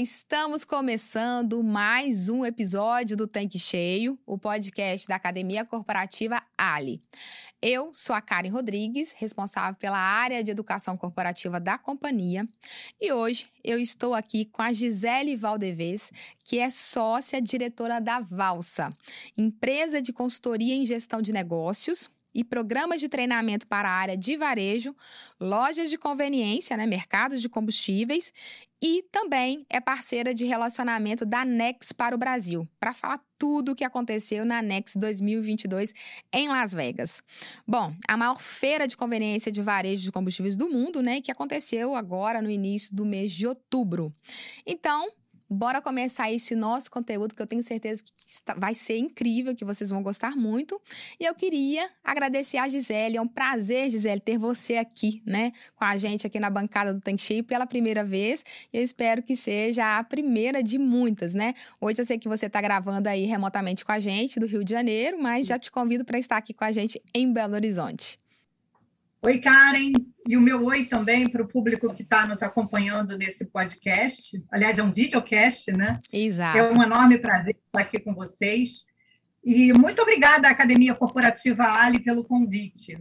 estamos começando mais um episódio do Tanque Cheio, o podcast da Academia Corporativa Ali. Eu sou a Karen Rodrigues, responsável pela área de educação corporativa da companhia, e hoje eu estou aqui com a Gisele Valdevez, que é sócia diretora da Valsa, empresa de consultoria em gestão de negócios e programas de treinamento para a área de varejo, lojas de conveniência, né, mercados de combustíveis e também é parceira de relacionamento da Nex para o Brasil, para falar tudo o que aconteceu na Nex 2022 em Las Vegas. Bom, a maior feira de conveniência de varejo de combustíveis do mundo, né, que aconteceu agora no início do mês de outubro. Então, Bora começar esse nosso conteúdo que eu tenho certeza que vai ser incrível, que vocês vão gostar muito. E eu queria agradecer a Gisele. É um prazer, Gisele, ter você aqui, né, com a gente aqui na bancada do Tank Cheio pela primeira vez. E eu espero que seja a primeira de muitas, né? Hoje eu sei que você está gravando aí remotamente com a gente do Rio de Janeiro, mas já te convido para estar aqui com a gente em Belo Horizonte. Oi, Karen, e o meu oi também para o público que está nos acompanhando nesse podcast. Aliás, é um videocast, né? Exato. É um enorme prazer estar aqui com vocês. E muito obrigada à Academia Corporativa Ali pelo convite.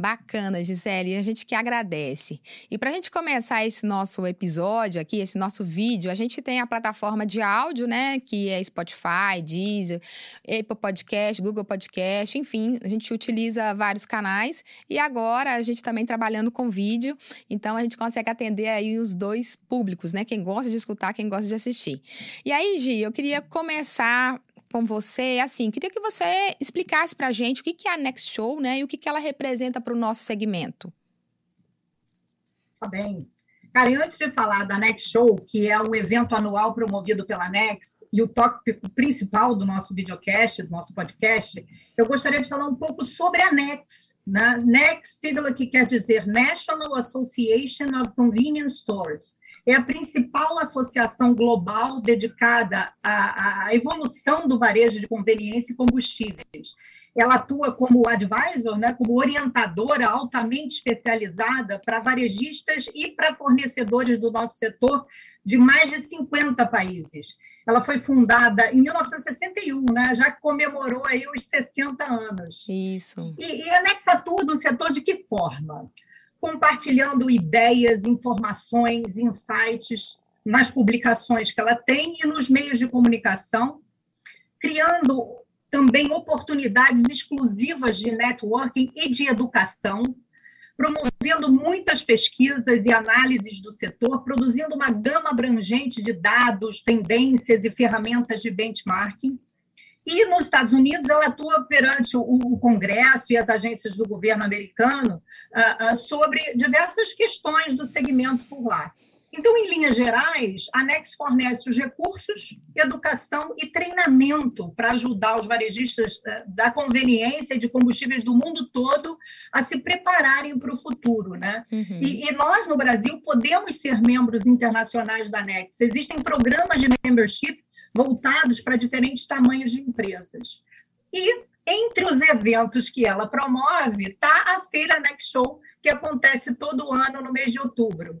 Bacana, Gisele, a gente que agradece. E para a gente começar esse nosso episódio aqui, esse nosso vídeo, a gente tem a plataforma de áudio, né, que é Spotify, Deezer, Apple Podcast, Google Podcast, enfim, a gente utiliza vários canais e agora a gente também trabalhando com vídeo, então a gente consegue atender aí os dois públicos, né, quem gosta de escutar, quem gosta de assistir. E aí, Gi, eu queria começar com você, assim, queria que você explicasse para a gente o que, é a Next Show, né, e o que, ela representa para o nosso segmento. Tá bem. Cara, antes de falar da Next Show, que é um evento anual promovido pela Next e o tópico principal do nosso videocast, do nosso podcast, eu gostaria de falar um pouco sobre a Next. Né? Next, sigla que quer dizer National Association of Convenience Stores é a principal associação global dedicada à, à, evolução do varejo de conveniência e combustíveis. Ela atua como advisor, né, como orientadora altamente especializada para varejistas e para fornecedores do nosso setor de mais de 50 países. Ela foi fundada em 1961, né? já comemorou aí os 60 anos. Isso. E, e anexa tudo no setor de que forma? Compartilhando ideias, informações, insights nas publicações que ela tem e nos meios de comunicação, criando também oportunidades exclusivas de networking e de educação, promovendo muitas pesquisas e análises do setor, produzindo uma gama abrangente de dados, tendências e ferramentas de benchmarking e nos Estados Unidos, ela atua perante o, o Congresso e as agências do governo americano uh, uh, sobre diversas questões do segmento por lá. Então, em linhas gerais, a Nex fornece os recursos, educação e treinamento para ajudar os varejistas uh, da conveniência de combustíveis do mundo todo a se prepararem para o futuro. Né? Uhum. E, e, nós, no Brasil, podemos ser membros internacionais da Nex. Existem programas de membership voltados para diferentes tamanhos de empresas. E entre os eventos que ela promove está a Feira Next Show, que acontece todo ano no mês de outubro.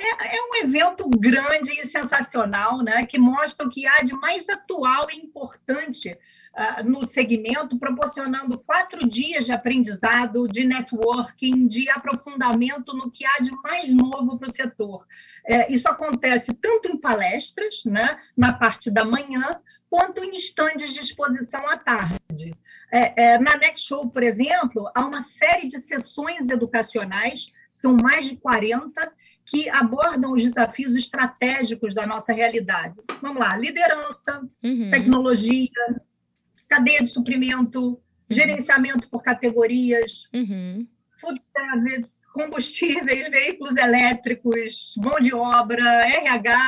É, é, um evento grande e sensacional, né, que mostra o que há de mais atual e importante uh, no segmento, proporcionando quatro dias de aprendizado, de networking, de aprofundamento no que há de mais novo para o setor. É, isso acontece tanto em palestras, né, na parte da manhã, quanto em estandes de exposição à tarde. É, é, na Next Show, por exemplo, há uma série de sessões educacionais, são mais de 40, que abordam os desafios estratégicos da nossa realidade. Vamos lá, liderança, uhum. tecnologia, cadeia de suprimento, uhum. gerenciamento por categorias, uhum. food service, combustíveis, veículos elétricos, mão de obra, RH,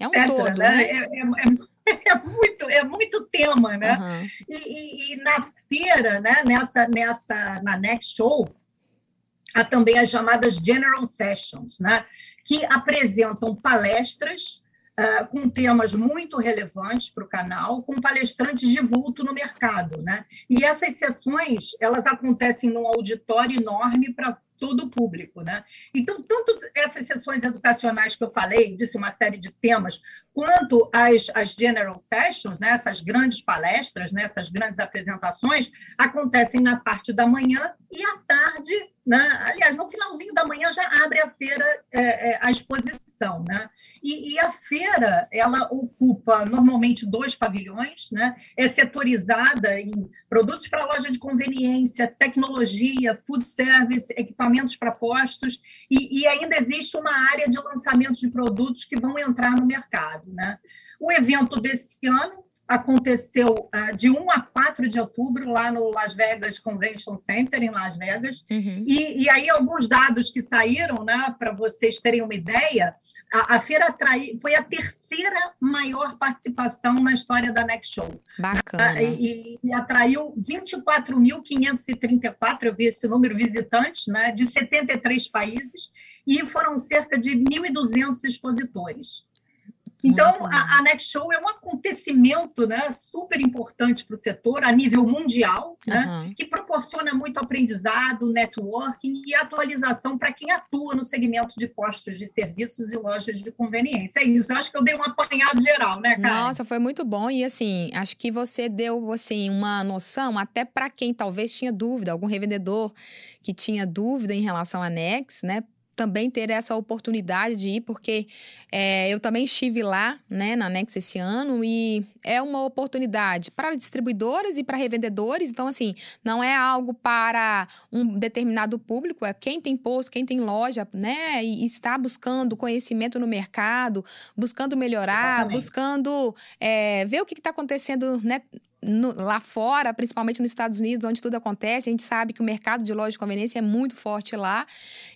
é um Todo, né? né? É, é, é, é, muito, é muito tema, né? Uhum. E, e, e, na feira, né, nessa, nessa, na Next Show, há também as chamadas General Sessions, né, que apresentam palestras uh, com temas muito relevantes para o canal, com palestrantes de vulto no mercado. Né? E essas sessões elas acontecem num auditório enorme para todo público. Né? Então, tanto essas sessões educacionais que eu falei, disse uma série de temas, quanto as, as general sessions, né, essas grandes palestras, né, essas grandes apresentações, acontecem na parte da manhã e à tarde, né, aliás, no finalzinho da manhã já abre a feira, é, é, a exposição. Né? E, e, a feira, ela ocupa normalmente dois pavilhões, né? é setorizada em produtos para loja de conveniência, tecnologia, food service, equipamentos para postos, e, e ainda existe uma área de lançamento de produtos que vão entrar no mercado. Né? O evento desse ano aconteceu uh, de 1 a 4 de outubro lá no Las Vegas Convention Center, em Las Vegas. Uhum. E, e, aí, alguns dados que saíram, né, para vocês terem uma ideia, a, a feira atrai, foi a terceira maior participação na história da Next Show. Bacana. Uh, e, e, atraiu 24.534, eu vi esse número, visitantes, né, de 73 países, e foram cerca de 1.200 expositores. Então, a, a, Next Show é um acontecimento né, super importante para o setor a nível mundial, né, uhum. que proporciona muito aprendizado, networking e atualização para quem atua no segmento de postos de serviços e lojas de conveniência. É isso, eu acho que eu dei um apanhado geral, né, cara? Nossa, foi muito bom e, assim, acho que você deu, assim, uma noção até para quem talvez tinha dúvida, algum revendedor que tinha dúvida em relação à Next, né? Também ter essa oportunidade de ir, porque é, eu também estive lá, né, na Nex esse ano, e é uma oportunidade para distribuidores e para revendedores. Então, assim, não é algo para um determinado público, é quem tem posto, quem tem loja, né, e está buscando conhecimento no mercado, buscando melhorar, Exatamente. buscando é, ver o que está acontecendo, né, no, lá fora, principalmente nos Estados Unidos, onde tudo acontece, a gente sabe que o mercado de loja de conveniência é muito forte lá.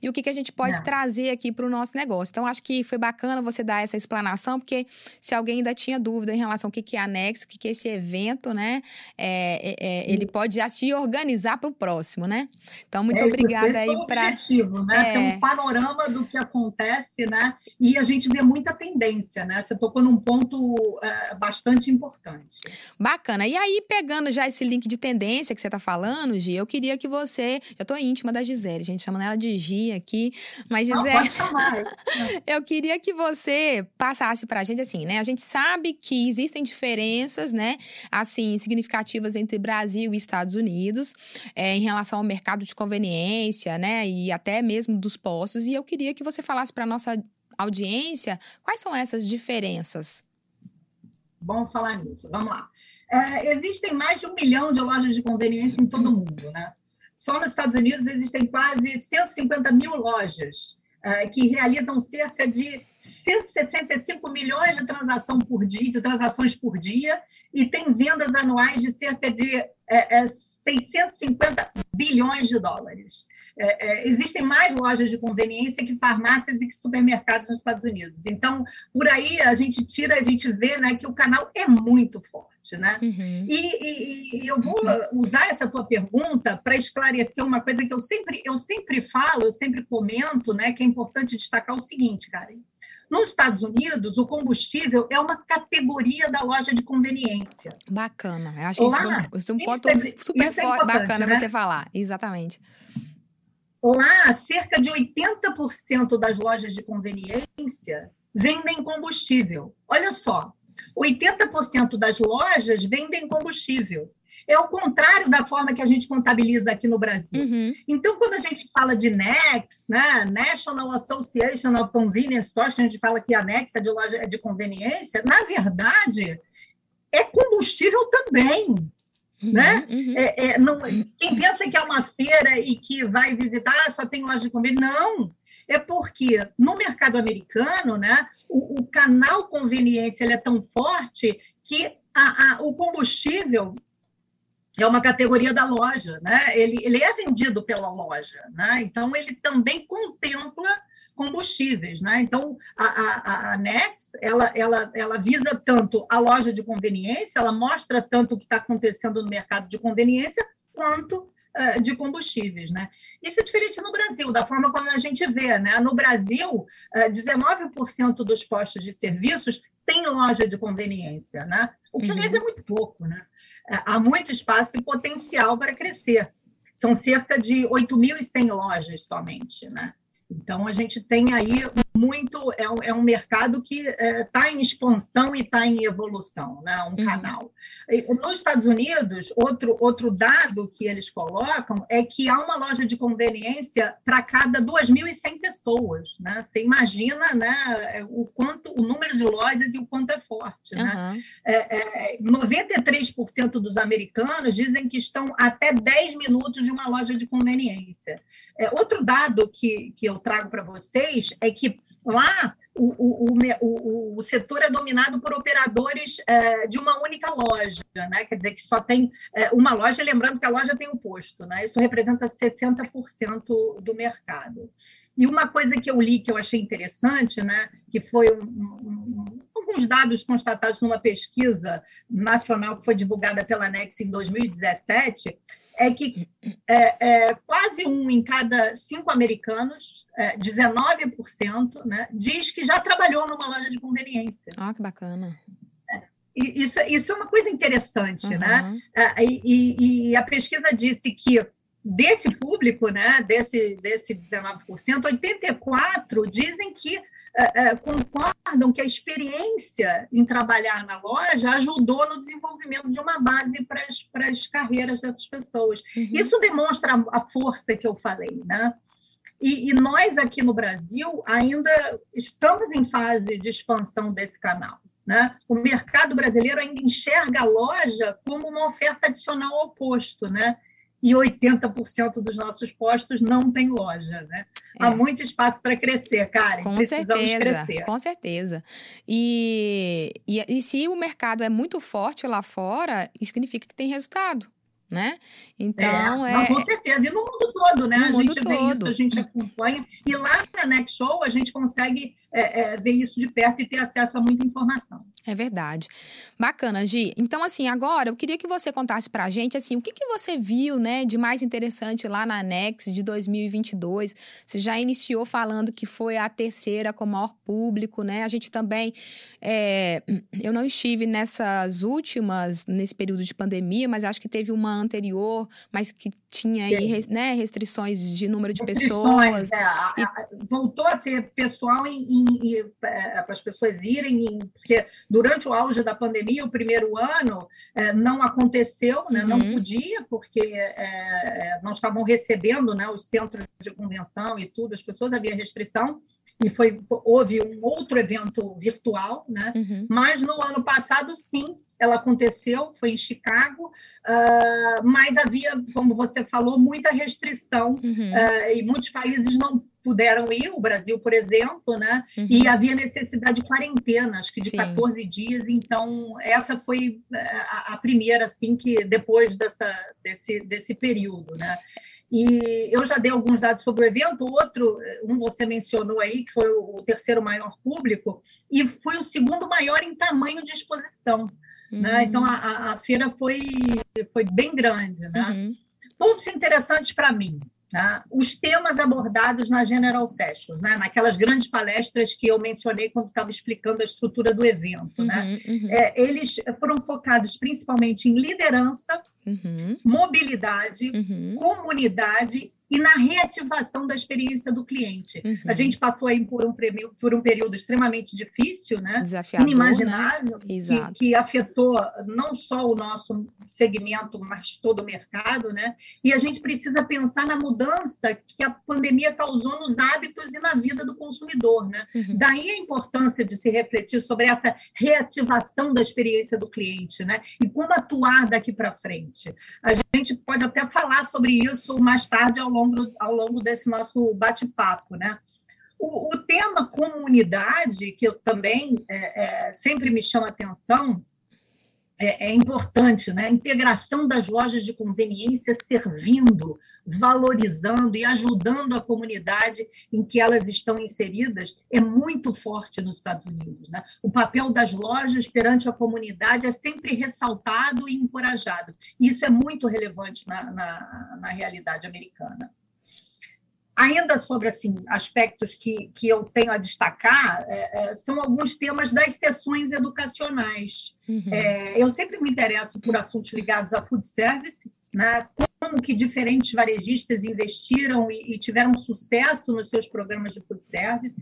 E o que, que a gente pode trazer aqui para o nosso negócio. Então, acho que foi bacana você dar essa explanação, porque se alguém ainda tinha dúvida em relação ao que, que é anexo, o que, que é esse evento, né? É, é, é ele pode já se organizar para o próximo, né? Então, muito é, obrigada aí para. né? Ter um é. panorama do que acontece, né? E a gente vê muita tendência, né? Você tocou num ponto é, bastante importante. Bacana. E e aí, pegando já esse link de tendência que você tá falando, Gi, eu queria que você. Eu tô íntima da Gisele, gente, chamando ela de Gi aqui. Mas, Gisele. eu queria que você passasse pra gente assim, né? A gente sabe que existem diferenças, né? Assim, significativas entre Brasil e Estados Unidos é, em relação ao mercado de conveniência, né? E até mesmo dos postos. E eu queria que você falasse para nossa audiência quais são essas diferenças. Bom falar nisso. Vamos lá. É, existem mais de um milhão de lojas de conveniência em todo o mundo. Né? Só nos Estados Unidos existem quase 150 mil lojas é, que realizam cerca de 165 milhões de, transação por dia, de transações por dia e tem vendas anuais de cerca de é, 650 é, bilhões de dólares. É, é, existem mais lojas de conveniência que farmácias e que supermercados nos Estados Unidos. Então, por aí a gente tira, a gente vê né, que o canal é muito forte. Né? Uhum. E, e, e, eu vou usar essa tua pergunta para esclarecer uma coisa que eu sempre, eu sempre falo, eu sempre comento, né, que é importante destacar o seguinte, Karen. Nos Estados Unidos, o combustível é uma categoria da loja de conveniência. Bacana. Eu acho Lá, isso, isso é um ponto é, super forte, é bacana né? você falar. Exatamente. Lá, cerca de 80% das lojas de conveniência vendem combustível. Olha só, 80% das lojas vendem combustível. É o contrário da forma que a gente contabiliza aqui no Brasil. Uhum. Então, quando a gente fala de NEX, né, National Association of Convenience Stores, que a gente fala que a NEX é de loja é de conveniência, na verdade, é combustível também. Uhum, né? Uhum. É, é, não, quem pensa que é uma feira e que vai visitar, só tem loja de comer, não. É porque no mercado americano, né, o, o canal conveniência é tão forte que a, a, o combustível é uma categoria da loja, né? Ele, ele é vendido pela loja, né? Então ele também contempla combustíveis, né? Então a, a, a Nex ela, ela, ela visa tanto a loja de conveniência, ela mostra tanto o que está acontecendo no mercado de conveniência quanto uh, de combustíveis, né? Isso é diferente no Brasil, da forma como a gente vê, né? No Brasil, uh, eh, 19% dos postos de serviços têm loja de conveniência, né? O que, aliás, uhum. é muito pouco, né? Há muito espaço e potencial para crescer. são cerca de 8.100 lojas somente, né? Então, a gente tem aí muito, é um, é um mercado que está é, em expansão e está em evolução, né? um uhum. canal. Nos Estados Unidos, outro, outro dado que eles colocam é que há uma loja de conveniência para cada 2.100 pessoas. Né? Você imagina né, o quanto o número de lojas e o quanto é forte. Uhum. Né? É, é, 93% dos americanos dizem que estão até 10 minutos de uma loja de conveniência. É, outro dado que, que eu trago para vocês é que lá o, o, o, o, setor é dominado por operadores é, de uma única loja, né? quer dizer que só tem é, uma loja, lembrando que a loja tem um posto, né? isso representa 60% do mercado. E uma coisa que eu li que eu achei interessante, né, que foi um, um, alguns dados constatados numa pesquisa nacional que foi divulgada pela Nex em 2017, é que é, é, quase um em cada cinco americanos, é, 19%, né, diz que já trabalhou numa loja de conveniência. Ah, que bacana. É, isso, isso é uma coisa interessante, uhum. né? É, e, e, a pesquisa disse que desse público, né, desse, desse 19%, 84% dizem que é, é, concordam que a experiência em trabalhar na loja ajudou no desenvolvimento de uma base para as carreiras dessas pessoas. Uhum. Isso demonstra a, a, força que eu falei, né? E, e, nós aqui no Brasil ainda estamos em fase de expansão desse canal. Né? O mercado brasileiro ainda enxerga a loja como uma oferta adicional ao posto, né? E 80% dos nossos postos não tem loja, né? É. Há muito espaço para crescer, Karen. Com certeza, crescer. com certeza. E, e, e se o mercado é muito forte lá fora, isso significa que tem resultado né? Então é, é... com certeza e no mundo todo, né? No a gente vê todo. isso, a gente acompanha e lá na Next Show a gente consegue é, é, ver isso de perto e ter acesso a muita informação. É verdade. Bacana, Gi. Então, assim, agora eu queria que você contasse pra gente, assim, o que, que você viu, né, de mais interessante lá na Anex de 2022. Você já iniciou falando que foi a terceira com maior público, né? A gente também, é, eu não estive nessas últimas, nesse período de pandemia, mas acho que teve uma anterior, mas que tinha aí, né, restrições de número de pessoas. É, e... Voltou a ter pessoal em é, para as pessoas irem, em, porque durante o auge da pandemia, o primeiro ano, é, não aconteceu, né? Uhum. não podia, porque é, não estavam recebendo né, os centros de convenção e tudo, as pessoas havia restrição, e foi, houve um outro evento virtual, né? Uhum. mas no ano passado, sim, ela aconteceu, foi em Chicago, uh, mas havia, como você falou, muita restrição uhum. uh, e muitos países não puderam ir, o Brasil, por exemplo, né? Uhum. E havia necessidade de quarentena, acho que de Sim. 14 dias. Então, essa foi eh, a, a primeira, assim, que depois dessa, desse, desse período, né? E eu já dei alguns dados sobre o evento, outro, um você mencionou aí, que foi o terceiro maior público, e foi o segundo maior em tamanho de exposição. Uhum. Né? Então, a, a, feira foi, foi bem grande. Né? Uhum. Pontos interessantes para mim. Tá? Os temas abordados na General Sessions, né? naquelas grandes palestras que eu mencionei quando estava explicando a estrutura do evento. Né? Uhum, uhum. É, eles foram focados principalmente em liderança, uhum. mobilidade, uhum. comunidade e na reativação da experiência do cliente. Uhum. A gente passou aí por um, por um período extremamente difícil, né? Desafiador, inimaginável, né? que, que, afetou não só o nosso segmento, mas todo o mercado, né? E a gente precisa pensar na mudança que a pandemia causou nos hábitos e na vida do consumidor, né? Uhum. Daí a importância de se refletir sobre essa reativação da experiência do cliente, né? E como atuar daqui para frente. A gente pode até falar sobre isso mais tarde ao longo, ao longo desse nosso bate-papo, né? O, o, tema comunidade, que eu também é, é, sempre me chama atenção, é, é, importante, né? A integração das lojas de conveniência servindo, valorizando e ajudando a comunidade em que elas estão inseridas é muito forte nos Estados Unidos. Né? O papel das lojas perante a comunidade é sempre ressaltado e encorajado. Isso é muito relevante na, na, na realidade americana. Ainda sobre assim, aspectos que, que eu tenho a destacar, é, é, são alguns temas das sessões educacionais. Uhum. É, eu sempre me interesso por assuntos ligados a food service, né, como que diferentes varejistas investiram e, e tiveram sucesso nos seus programas de food service,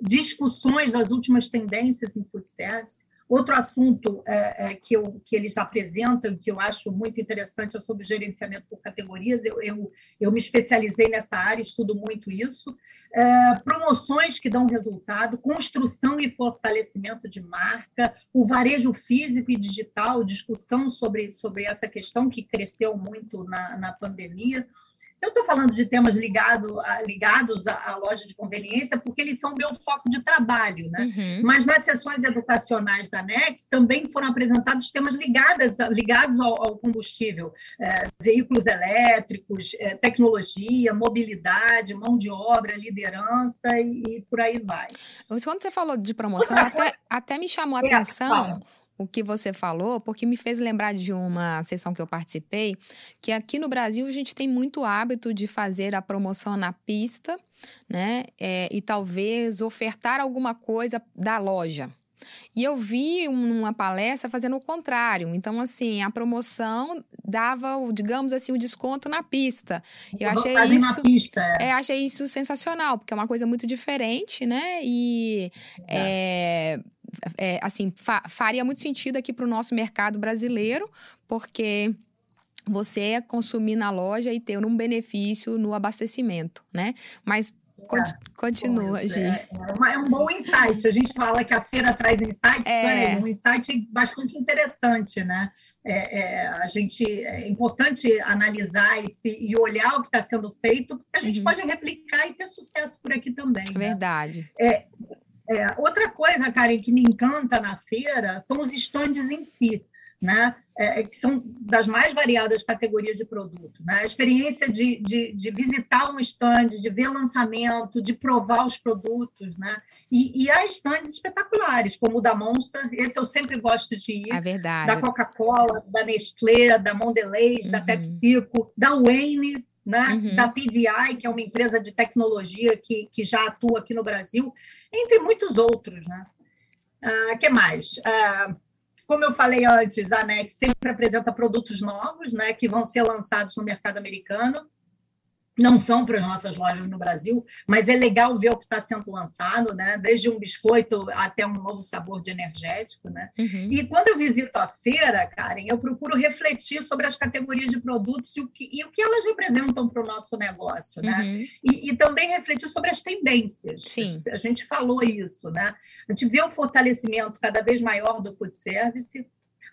discussões das últimas tendências em food service, Outro assunto é, é, que, eu, que eles apresentam, que eu acho muito interessante, é sobre gerenciamento por categorias. Eu, eu, eu me especializei nessa área, estudo muito isso. É, promoções que dão resultado, construção e fortalecimento de marca, o varejo físico e digital, discussão sobre, sobre essa questão que cresceu muito na, na pandemia. Eu estou falando de temas ligado a, ligados à, loja de conveniência, porque eles são meu foco de trabalho, né? Uhum. Mas nas sessões educacionais da NEX também foram apresentados temas ligados, ligados ao, ao combustível, é, veículos elétricos, é, tecnologia, mobilidade, mão de obra, liderança e, e, por aí vai. Quando você falou de promoção, até, até me chamou a atenção. O que você falou, porque me fez lembrar de uma sessão que eu participei, que aqui no Brasil a gente tem muito hábito de fazer a promoção na pista, né? É, e talvez ofertar alguma coisa da loja. E eu vi uma palestra fazendo o contrário. Então, assim, a promoção dava, digamos assim, o desconto na pista. Eu achei isso, pista, é. É, achei isso sensacional, porque é uma coisa muito diferente, né? E é. É, é, assim, fa faria muito sentido aqui para o nosso mercado brasileiro, porque você consumir na loja e ter um benefício no abastecimento, né? Mas é, continua, Gi. É, é, é, um bom insight. A gente fala que a feira traz insights, é, é um insight bastante interessante, né? É, é, a gente, é importante analisar e, e olhar o que está sendo feito, porque a gente uhum. pode replicar e ter sucesso por aqui também. Né? Verdade. É, é, outra coisa, Karen, que me encanta na feira são os estandes em si, né? É, é, que são das mais variadas categorias de produto. Né? A experiência de, de, de visitar um estande, de ver lançamento, de provar os produtos. Né? E, e há estandes espetaculares, como o da Monster, esse eu sempre gosto de ir. É verdade. Da Coca-Cola, da Nestlé, da Mondelez, uhum. da PepsiCo, da Wayne, né? Uhum. da PDI, que é uma empresa de tecnologia que, que já atua aqui no Brasil, entre muitos outros. Né? Uh, que mais? Uh, como eu falei antes, a NEC sempre apresenta produtos novos né, que vão ser lançados no mercado americano não são para as nossas lojas no Brasil, mas é legal ver o que está sendo lançado, né? Desde um biscoito até um novo sabor de energético, né? Uhum. E quando eu visito a feira, Karen, eu procuro refletir sobre as categorias de produtos e o que, e o que elas representam para o nosso negócio, né? Uhum. E, e, também refletir sobre as tendências. Sim. A gente falou isso, né? A gente vê um fortalecimento cada vez maior do food service,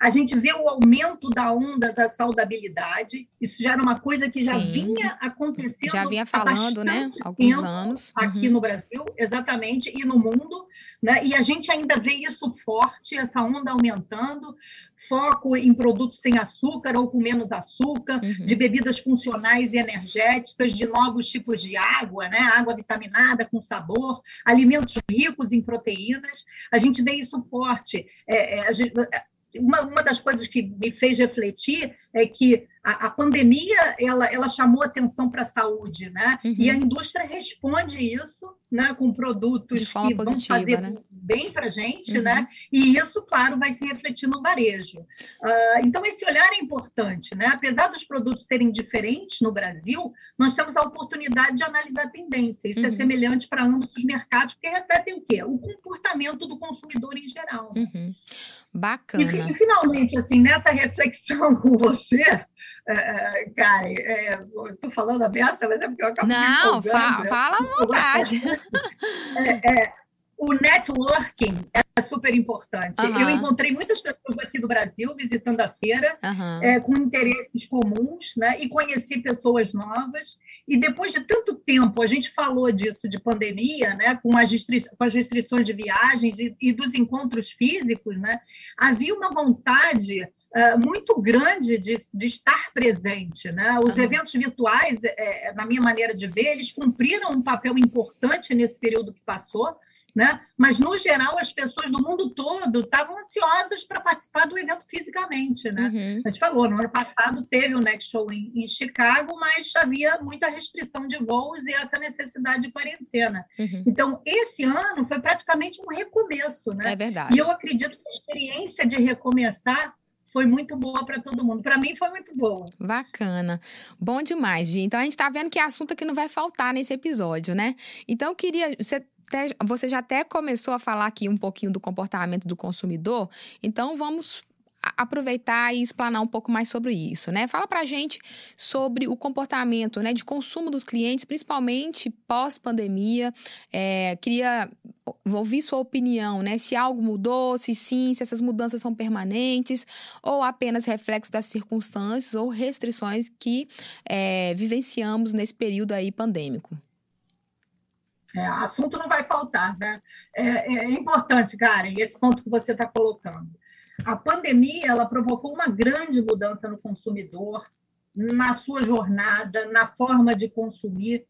a gente vê o aumento da onda da saudabilidade. Isso já era uma coisa que já Sim. vinha acontecendo. Já vinha falando, né? Alguns anos. Aqui uhum. no Brasil, exatamente, e no mundo. Né? E a gente ainda vê isso forte, essa onda aumentando. Foco em produtos sem açúcar ou com menos açúcar, uhum. de bebidas funcionais e energéticas, de novos tipos de água, né? Água vitaminada com sabor, alimentos ricos em proteínas. A gente vê isso forte. É, é, a gente, uma, uma das coisas que me fez refletir é que a, a pandemia ela, ela chamou atenção para a saúde, né? Uhum. E a indústria responde isso, né? Com produtos que positiva, vão fazer né? bem para a gente, uhum. né? E isso, claro, vai se refletir no varejo. Uh, então esse olhar é importante, né? Apesar dos produtos serem diferentes no Brasil, nós temos a oportunidade de analisar a tendência. Isso é uhum. é semelhante para ambos os mercados, porque refletem o quê? O comportamento do consumidor em geral. Uhum. Bacana. E, e, finalmente, assim, nessa reflexão com você, é, é cara, é, estou falando a beça, mas é porque eu acabo Não, fa fala à vontade. É, é, o networking é super importante. Uhum. Eu encontrei muitas pessoas aqui do Brasil visitando a feira uhum. é, com interesses comuns, né? E conheci pessoas novas. E depois de tanto tempo, a gente falou disso de pandemia, né? Com as, com as restrições de viagens e, e dos encontros físicos, né? Havia uma vontade Uh, muito grande de, de, estar presente. Né? Os uhum. eventos virtuais, é, na minha maneira de ver, eles cumpriram um papel importante nesse período que passou, né? Mas, no geral, as pessoas do mundo todo estavam ansiosas para participar do evento fisicamente. Né? Uhum. A gente falou, no ano passado teve o Next Show em, em, Chicago, mas havia muita restrição de voos e essa necessidade de quarentena. Uhum. Então, esse ano foi praticamente um recomeço. Né? É verdade. E eu acredito que a experiência de recomeçar foi muito boa para todo mundo. Para mim foi muito boa. Bacana. Bom demais, Gi. Então a gente está vendo que é assunto que não vai faltar nesse episódio, né? Então queria. Você, você já até começou a falar aqui um pouquinho do comportamento do consumidor. Então vamos aproveitar e explanar um pouco mais sobre isso, né? Fala pra gente sobre o comportamento né, de consumo dos clientes, principalmente pós-pandemia. É, queria ouvir sua opinião, né? Se algo mudou, se sim, se essas mudanças são permanentes ou apenas reflexo das circunstâncias ou restrições que é, vivenciamos nesse período aí pandêmico. É, assunto não vai faltar, né? É, é importante, Karen, esse ponto que você está colocando a pandemia ela provocou uma grande mudança no consumidor, na sua jornada, na forma de consumir.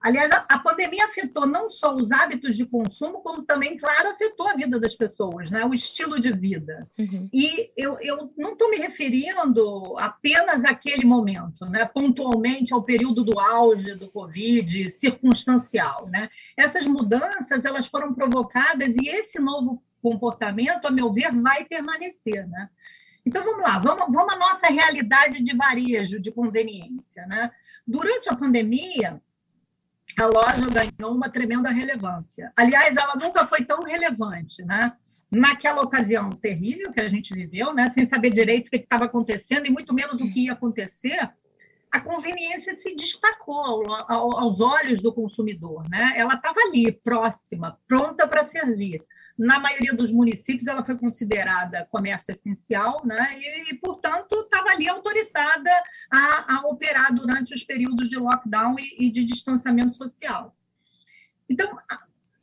Aliás, a, a, pandemia afetou não só os hábitos de consumo, como também, claro, afetou a vida das pessoas, né? o estilo de vida. Uhum. E eu, eu não estou me referindo apenas àquele momento, né? pontualmente ao período do auge do Covid, circunstancial. Né? Essas mudanças elas foram provocadas e esse novo comportamento, a meu ver, vai permanecer. Né? Então, vamos lá, vamos, vamos à nossa realidade de varejo, de conveniência. Né? Durante a pandemia, a loja ganhou uma tremenda relevância. Aliás, ela nunca foi tão relevante, né? Naquela ocasião terrível que a gente viveu, né? Sem saber direito o que estava acontecendo e muito menos o que ia acontecer, a conveniência se destacou aos olhos do consumidor, né? Ela estava ali, próxima, pronta para servir. Na maioria dos municípios, ela foi considerada comércio essencial, né? E, e portanto, estava ali autorizada a, a, operar durante os períodos de lockdown e, e de distanciamento social. Então,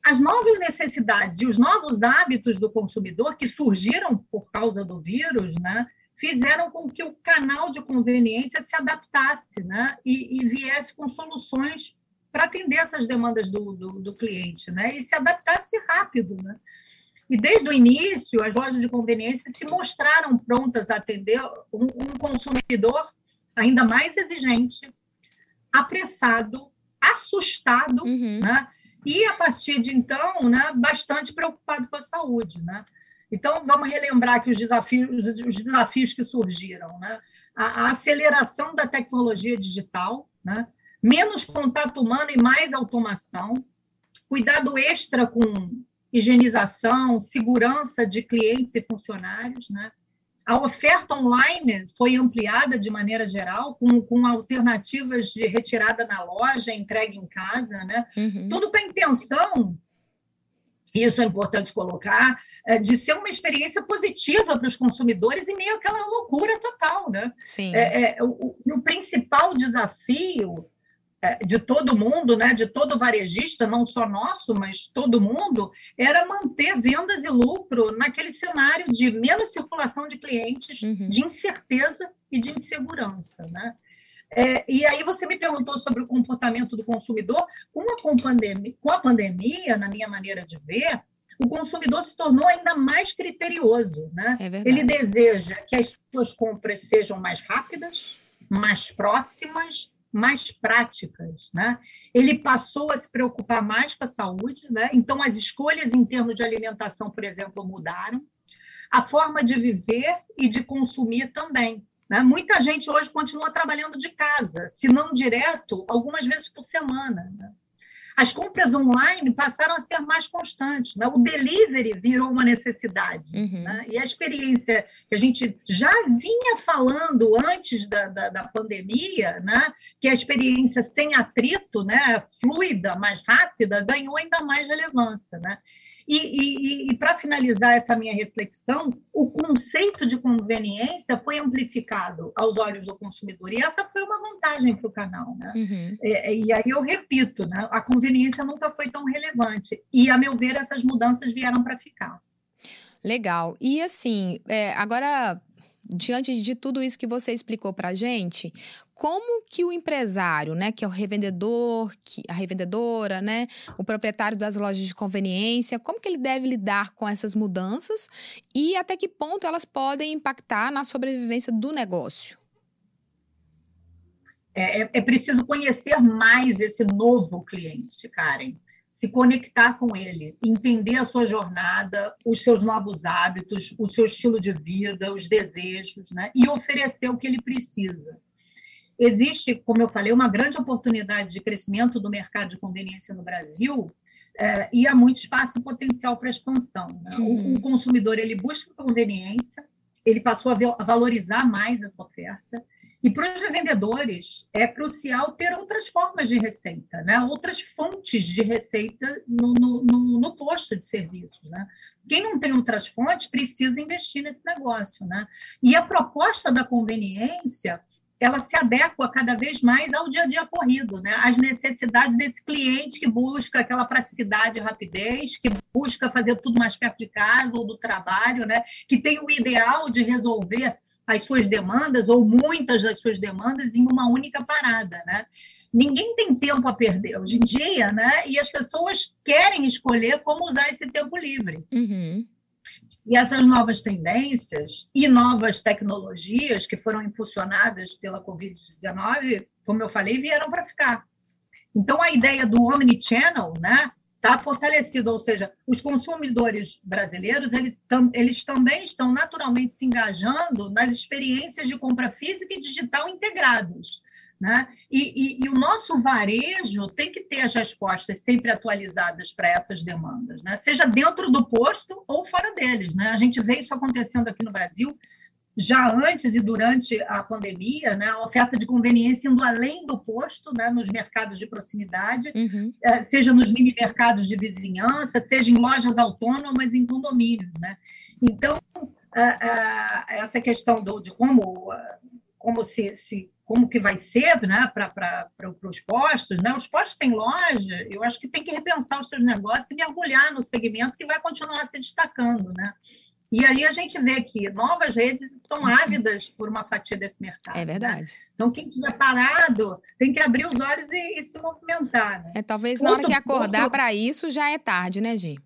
as novas necessidades e os novos hábitos do consumidor que surgiram por causa do vírus, né? fizeram com que o canal de conveniência se adaptasse né? e, e viesse com soluções para atender essas demandas do, do, do, cliente, né? E se adaptasse rápido, né? E desde o início, as lojas de conveniência se mostraram prontas a atender um, um consumidor ainda mais exigente, apressado, assustado, uhum. né? E a partir de então, né, bastante preocupado com a saúde, né? Então, vamos relembrar aqui os desafios, os desafios que surgiram, né? A, a aceleração da tecnologia digital, né? Menos contato humano e mais automação, cuidado extra com higienização, segurança de clientes e funcionários, né? A oferta online foi ampliada de maneira geral, com, com alternativas de retirada na loja, entrega em casa, né? Uhum. Tudo com a intenção, isso é importante colocar, é, de ser uma experiência positiva para os consumidores em meio àquela loucura total, né? Sim. É, é, o, o principal desafio de todo mundo, né, de todo varejista, não só nosso, mas todo mundo, era manter vendas e lucro naquele cenário de menos circulação de clientes, uhum. de incerteza e de insegurança. Né? É, e aí você me perguntou sobre o comportamento do consumidor. Com a, pandemia, com a pandemia, na minha maneira de ver, o consumidor se tornou ainda mais criterioso. Né? É Ele deseja que as suas compras sejam mais rápidas, mais próximas, mais práticas, né? Ele passou a se preocupar mais com a saúde, né? Então as escolhas em termos de alimentação, por exemplo, mudaram. A forma de viver e de consumir também. Né? Muita gente hoje continua trabalhando de casa, se não direto, algumas vezes por semana. Né? As compras online passaram a ser mais constantes. Né? O delivery virou uma necessidade. Uhum. Né? E a experiência que a gente já vinha falando antes da, da, da, pandemia, né? que a experiência sem atrito, né? fluida, mais rápida, ganhou ainda mais relevância. Né? E, e, e para finalizar essa minha reflexão, o conceito de conveniência foi amplificado aos olhos do consumidor. E essa foi uma vantagem para o canal. Né? Uhum. E, é, e, aí eu repito, né? a conveniência nunca foi tão relevante. E, a meu ver, essas mudanças vieram para ficar. Legal. E assim, é, agora diante de tudo isso que você explicou para a gente, como que o empresário, né, que é o revendedor, que, a revendedora, né, o proprietário das lojas de conveniência, como que ele deve lidar com essas mudanças e até que ponto elas podem impactar na sobrevivência do negócio? É, é, é preciso conhecer mais esse novo cliente, Karen se conectar com ele, entender a sua jornada, os seus novos hábitos, o seu estilo de vida, os desejos, né? e oferecer o que ele precisa. Existe, como eu falei, uma grande oportunidade de crescimento do mercado de conveniência no Brasil é, e há muito espaço e potencial para expansão. Né? Uhum. O, o, consumidor ele busca conveniência, ele passou a, a valorizar mais essa oferta, e para os revendedores é crucial ter outras formas de receita, né? outras fontes de receita no, no, no, no posto de serviços. Né? Quem não tem outras fontes precisa investir nesse negócio. Né? E a proposta da conveniência ela se adequa cada vez mais ao dia a dia corrido, né? às necessidades desse cliente que busca aquela praticidade e rapidez, que busca fazer tudo mais perto de casa ou do trabalho, né? que tem o ideal de resolver as suas demandas, ou muitas das suas demandas, em uma única parada, né? Ninguém tem tempo a perder hoje em dia, né? E as pessoas querem escolher como usar esse tempo livre. Uhum. E essas novas tendências e novas tecnologias que foram impulsionadas pela Covid-19, como eu falei, vieram para ficar. Então, a ideia do omnichannel, né, está fortalecido, ou seja, os consumidores brasileiros eles, tam, eles também estão naturalmente se engajando nas experiências de compra física e digital integrados. Né? E, e, e, o nosso varejo tem que ter as respostas sempre atualizadas para essas demandas, né? seja dentro do posto ou fora deles. Né? A gente vê isso acontecendo aqui no Brasil já antes e durante a pandemia, né, a oferta de conveniência indo além do posto, né, nos mercados de proximidade, uhum. Eh, seja nos mini mercados de vizinhança, seja em lojas autônomas, em condomínios, né? Então, essa questão do, de como, como se, se como que vai ser né, para os postos, né? Os postos têm loja, eu acho que tem que repensar os seus negócios e mergulhar no segmento que vai continuar se destacando, né? E aí a gente vê que novas redes estão uhum. ávidas por uma fatia desse mercado. É verdade. Né? Então, quem estiver parado tem que abrir os olhos e, e se movimentar. Né? É, talvez na hora que acordar outro... para isso já é tarde, né, Gi?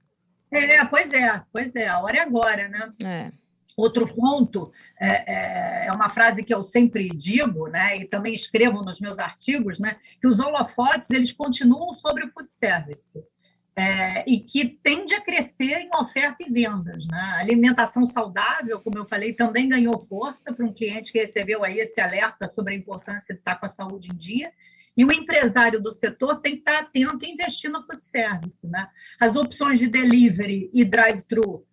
É, pois é, pois é, a hora é agora, né? É. Outro ponto é, é, é, uma frase que eu sempre digo, né, e também escrevo nos meus artigos, né, que os holofotes eles continuam sobre o food service é, e que tende a crescer em oferta e vendas. Né? A alimentação saudável, como eu falei, também ganhou força para um cliente que recebeu aí esse alerta sobre a importância de estar com a saúde em dia. E o empresário do setor tem que estar atento e investir no food service. Né? As opções de delivery e drive-thru,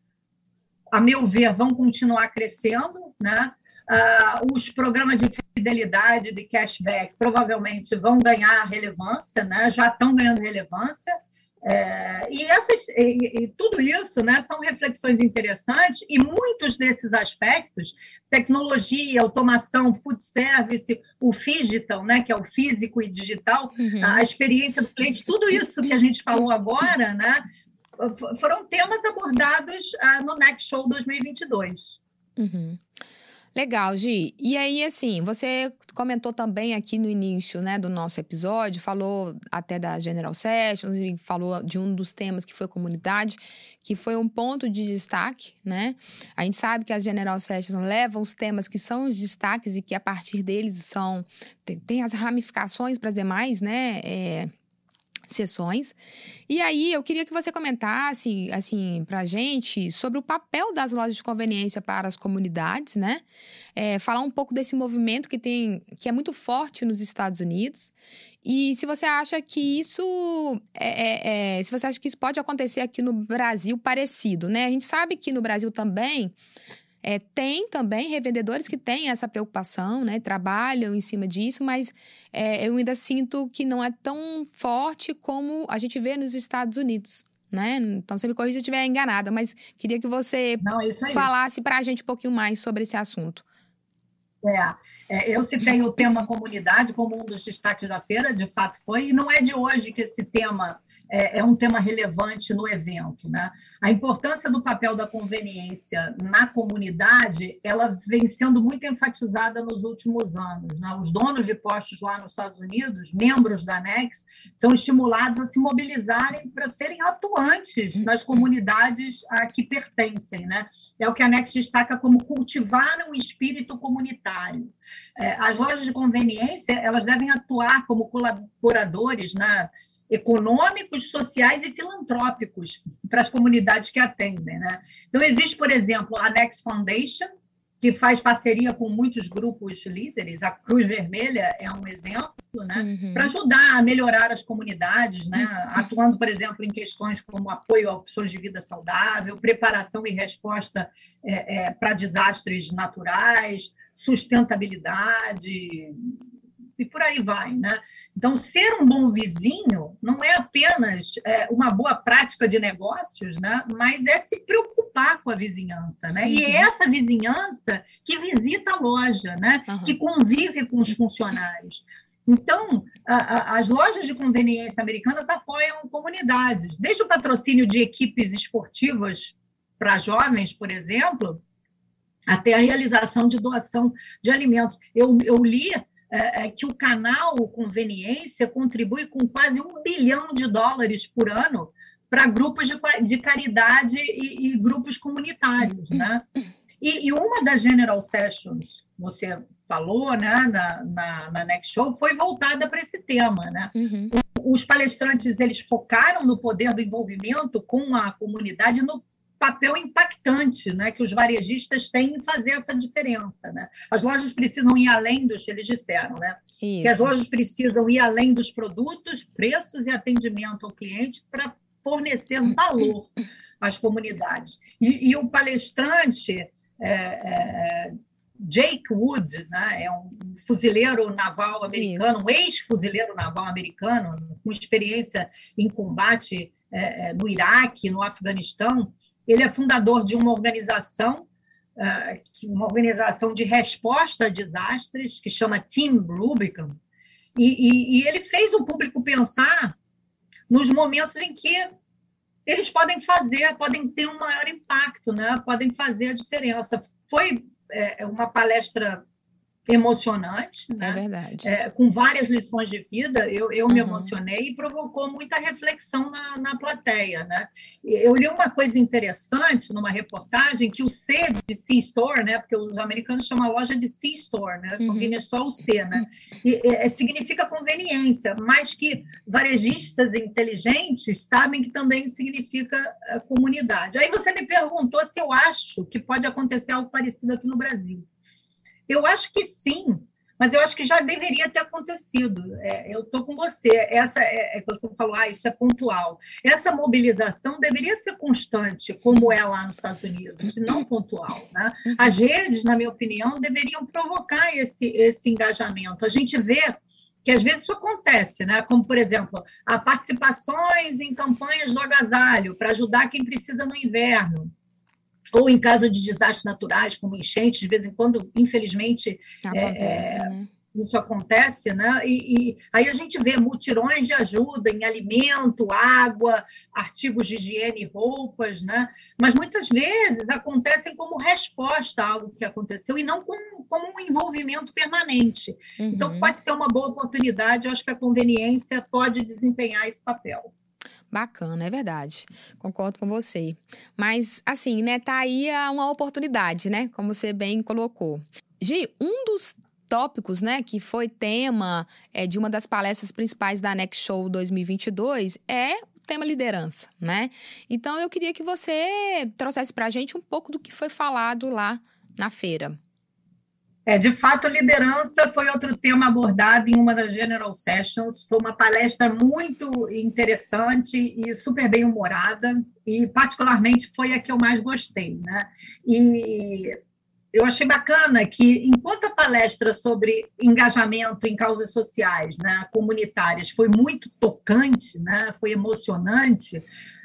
a meu ver, vão continuar crescendo. Né? Uh, os programas de fidelidade, de cashback, provavelmente vão ganhar relevância, né? já estão ganhando relevância. É, e, essas, e, e, tudo isso né, são reflexões interessantes, e muitos desses aspectos, tecnologia, automação, food service, o digital, né, que é o físico e digital, uhum. a experiência do cliente, tudo isso que a gente falou agora, né, foram temas abordados uh, no Next Show 2022. Uhum. Legal, Gi. E aí, assim, você comentou também aqui no início, né, do nosso episódio, falou até da General Sessions e falou de um dos temas que foi comunidade, que foi um ponto de destaque, né? A gente sabe que as General Sessions levam os temas que são os destaques e que a partir deles são tem, tem as ramificações para as demais, né? É, sessões. E aí eu queria que você comentasse assim para a gente sobre o papel das lojas de conveniência para as comunidades, né? É, falar um pouco desse movimento que tem que é muito forte nos Estados Unidos e se você acha que isso é, é, é, se você acha que isso pode acontecer aqui no Brasil parecido, né? A gente sabe que no Brasil também é, tem também revendedores que têm essa preocupação, né? Trabalham em cima disso, mas é, eu ainda sinto que não é tão forte como a gente vê nos Estados Unidos. Né? Então, você me corrija se eu estiver enganada, mas queria que você não, falasse para a gente um pouquinho mais sobre esse assunto. É, é, eu citei o tema comunidade como um dos destaques da feira, de fato foi, e não é de hoje que esse tema é, é, um tema relevante no evento. Né? A importância do papel da conveniência na comunidade, ela vem sendo muito enfatizada nos últimos anos. Né? Os donos de postos lá nos Estados Unidos, membros da ANEX, são estimulados a se mobilizarem para serem atuantes nas comunidades a que pertencem. Né? É o que a ANEX destaca como cultivar um espírito comunitário. É, as lojas de conveniência, elas devem atuar como colaboradores, né? Econômicos, sociais e filantrópicos para as comunidades que atendem. Né? Então, existe, por exemplo, a Next Foundation, que faz parceria com muitos grupos líderes, a Cruz Vermelha é um exemplo, né, uhum. para ajudar a melhorar as comunidades, né, atuando, por exemplo, em questões como apoio a opções de vida saudável, preparação e resposta é, é, para desastres naturais, sustentabilidade, e por aí vai, né? Então, ser um bom vizinho não é apenas é, uma boa prática de negócios, né? Mas é se preocupar com a vizinhança, né? E é uhum. essa vizinhança que visita a loja, né? Uhum. Que convive com os funcionários. Então, a, a, as lojas de conveniência americanas apoiam comunidades, desde o patrocínio de equipes esportivas para jovens, por exemplo, até a realização de doação de alimentos. Eu, eu li é, é, que o canal Conveniência contribui com quase um bilhão de dólares por ano para grupos de, de caridade e, e, grupos comunitários, né? E, e, uma das General Sessions, você falou, né, na, na, na Next Show, foi voltada para esse tema, né? Uhum. Os palestrantes, eles focaram no poder do envolvimento com a comunidade, no papel impactante né, que os varejistas têm em fazer essa diferença. Né? As lojas precisam ir além dos, eles disseram, né? que as lojas precisam ir além dos produtos, preços e atendimento ao cliente para fornecer valor às comunidades. E, e o palestrante é, é, Jake Wood, né, é um fuzileiro naval americano, Isso. um ex-fuzileiro naval americano, com experiência em combate é, é no Iraque, no Afeganistão, ele é fundador de uma organização, ah, uma organização de resposta a desastres, que chama Team Rubicon, e, e, e ele fez o público pensar nos momentos em que eles podem fazer, podem ter um maior impacto, né? podem fazer a diferença. Foi é, uma palestra emocionante, né? É verdade. É, com várias lições de vida, eu, eu uhum. me emocionei e provocou muita reflexão na, na plateia, né? Eu li uma coisa interessante numa reportagem que o C de C-Store, né? Porque os americanos chamam a loja de C-Store, né? Uhum. Convenience só o C, né? E, é, significa conveniência, mas que varejistas inteligentes sabem que também significa é, comunidade. Aí você me perguntou se eu acho que pode acontecer algo parecido aqui no Brasil. Eu acho que sim, mas eu acho que já deveria ter acontecido. É, eu estou com você. Essa é, é, você falou, ah, isso é pontual. Essa mobilização deveria ser constante, como é lá nos Estados Unidos, não pontual. Né? As redes, na minha opinião, deveriam provocar esse, esse engajamento. A gente vê que às vezes isso acontece, né? Como, por exemplo, a participações em campanhas do agasalho para ajudar quem precisa no inverno ou em caso de desastres naturais, como enchentes, de vez em quando, infelizmente, acontece, é, né? isso acontece, né? E, e, aí a gente vê mutirões de ajuda em alimento, água, artigos de higiene roupas, né? Mas muitas vezes acontecem como resposta a algo que aconteceu e não como, como um envolvimento permanente. Então, uhum. Então, pode ser uma boa oportunidade, eu acho que a conveniência pode desempenhar esse papel. Bacana, é verdade. Concordo com você. Mas, assim, né, tá aí uma oportunidade, né? Como você bem colocou. Gi, um dos tópicos, né, que foi tema é, de uma das palestras principais da Next Show 2022 é o tema liderança, né? Então, eu queria que você trouxesse para a gente um pouco do que foi falado lá na feira. É, de fato, liderança foi outro tema abordado em uma das General Sessions. Foi uma palestra muito interessante e super bem humorada, e particularmente foi a que eu mais gostei. Né? E eu achei bacana que, enquanto a palestra sobre engajamento em causas sociais, né, comunitárias, foi muito tocante, né, foi emocionante,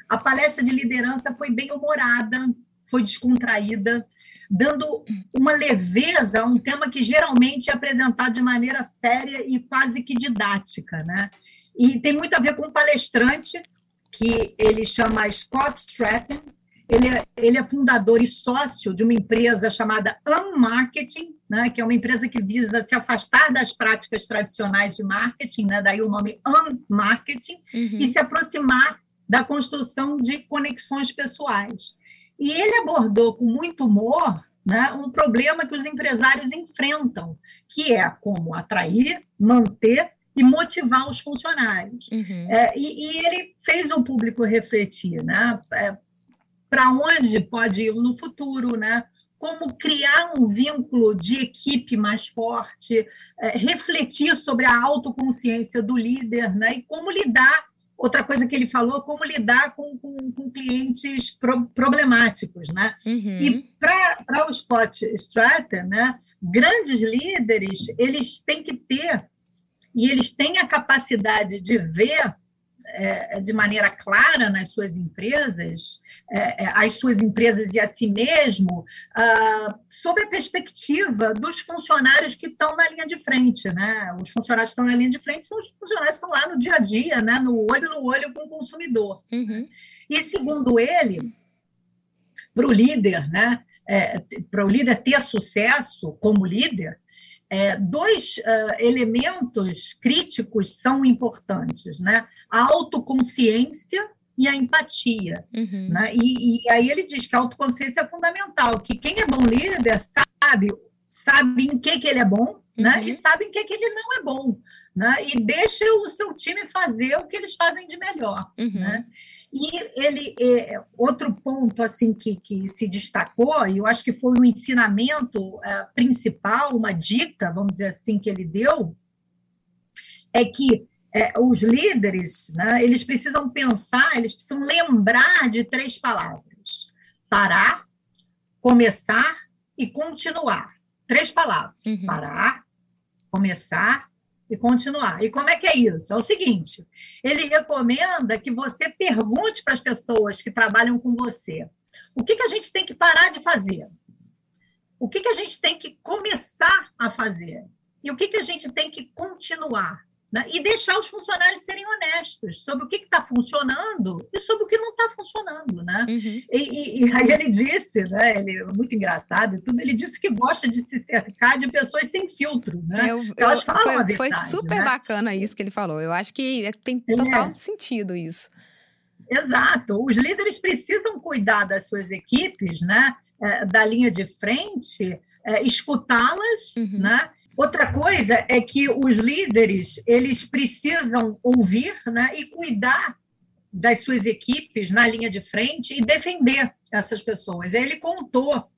a palestra de liderança foi bem humorada, foi descontraída dando uma leveza a um tema que geralmente é apresentado de maneira séria e quase que didática, né? E tem muito a ver com um palestrante que ele chama Scott Stratton. Ele é, ele é fundador e sócio de uma empresa chamada Unmarketing, né, que é uma empresa que visa se afastar das práticas tradicionais de marketing, né, daí o nome Unmarketing, uhum. e se aproximar da construção de conexões pessoais. E ele abordou com muito humor né, um problema que os empresários enfrentam, que é como atrair, manter e motivar os funcionários. Uhum. É, e, e, ele fez o público refletir, né? É, Para onde pode ir no futuro, né? Como criar um vínculo de equipe mais forte, é, refletir sobre a autoconsciência do líder, né? E como lidar outra coisa que ele falou, como lidar com, com, com clientes pro, problemáticos, né? Uhum. E para o Spot Strater, né, grandes líderes, eles têm que ter, e eles têm a capacidade de ver é, de maneira clara nas suas empresas, é, é, as suas empresas e a si mesmo, ah, sob a perspectiva dos funcionários que estão na linha de frente. Né? Os funcionários que estão na linha de frente são os funcionários que estão lá no dia a dia, né? no olho no olho com o consumidor. Uhum. E, segundo ele, para o líder, né? É, para o líder ter sucesso como líder, é, dois uh, elementos críticos são importantes, né? A autoconsciência e a empatia. Uhum. Né? E, e, aí ele diz que a autoconsciência é fundamental, que quem é bom líder sabe, sabe em que, que ele é bom né? uhum. né? e sabe em que, que ele não é bom. Né? E deixa o seu time fazer o que eles fazem de melhor. Uhum. Né? E ele, é, outro ponto assim que, que se destacou, e eu acho que foi um ensinamento é, principal, uma dica, vamos dizer assim, que ele deu, é que é, os líderes, né, eles precisam pensar, eles precisam lembrar de três palavras: parar, começar e continuar. Três palavras: uhum. parar, começar e continuar. E como é que é isso? É o seguinte: ele recomenda que você pergunte para as pessoas que trabalham com você o que, que a gente tem que parar de fazer, o que, que a gente tem que começar a fazer e o que, que a gente tem que continuar. Né? E deixar os funcionários serem honestos sobre o que está funcionando e sobre o que não está funcionando. Né? Uhum. E, e, e, aí ele disse, né, ele, muito engraçado e tudo, ele disse que gosta de se cercar de pessoas sem filtro. Né? Eu, Elas falam foi, a verdade, foi super né? bacana isso que ele falou. Eu acho que tem é. total é. sentido isso. Exato. Os líderes precisam cuidar das suas equipes, né? É, da linha de frente, é, escutá-las, uhum. né? Outra coisa é que os líderes eles precisam ouvir né, e cuidar das suas equipes na linha de frente e defender essas pessoas. Ele contou,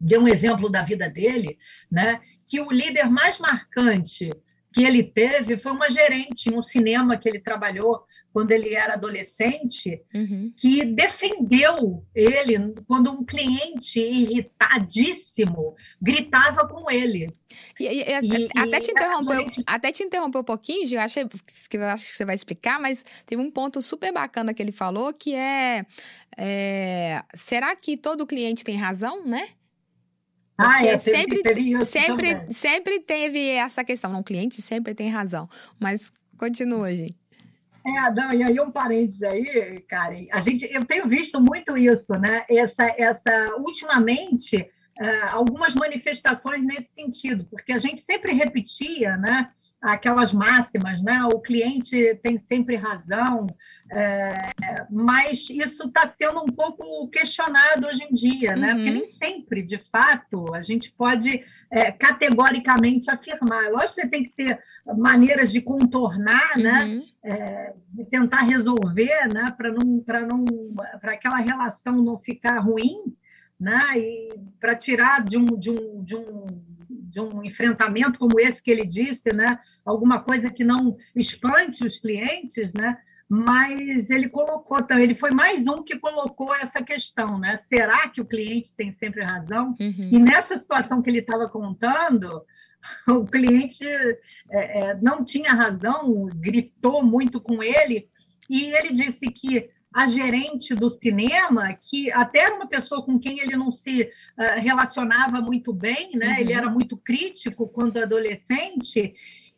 deu um exemplo da vida dele, né, que o líder mais marcante que ele teve foi uma gerente em um cinema que ele trabalhou quando ele era adolescente, uhum. que defendeu ele quando um cliente irritadíssimo gritava com ele. E, e, e, até, te interromper, até te interromper um pouquinho, Gil, achei que acho que você vai explicar, mas teve um ponto super bacana que ele falou que é, é será que todo cliente tem razão, né? Ah, é, sempre, teve sempre, sempre teve essa questão. Não, o cliente sempre tem razão. Mas continua, gente. É, Adão, e aí um parênteses aí, Karen. A gente, eu tenho visto muito isso, né? Essa, essa ultimamente, uh, algumas manifestações nesse sentido, porque a gente sempre repetia, né? Aquelas máximas, né? O cliente tem sempre razão, é, mas isso está sendo um pouco questionado hoje em dia, né? Porque uhum. nem sempre, de fato, a gente pode é, categoricamente afirmar. Lógico que você tem que ter maneiras de contornar, né? uhum. né? É, de tentar resolver, né? Para não, para não, para aquela relação não ficar ruim, né? E para tirar de um, de um, de um de um enfrentamento como esse que ele disse, né? Alguma coisa que não espante os clientes, né? Mas ele colocou, ele foi mais um que colocou essa questão, né? Será que o cliente tem sempre razão? Uhum. E nessa situação que ele estava contando, o cliente é, é, não tinha razão, gritou muito com ele, e ele disse que a gerente do cinema, que até era uma pessoa com quem ele não se uh, relacionava muito bem, né? Uhum. Ele era muito crítico quando adolescente.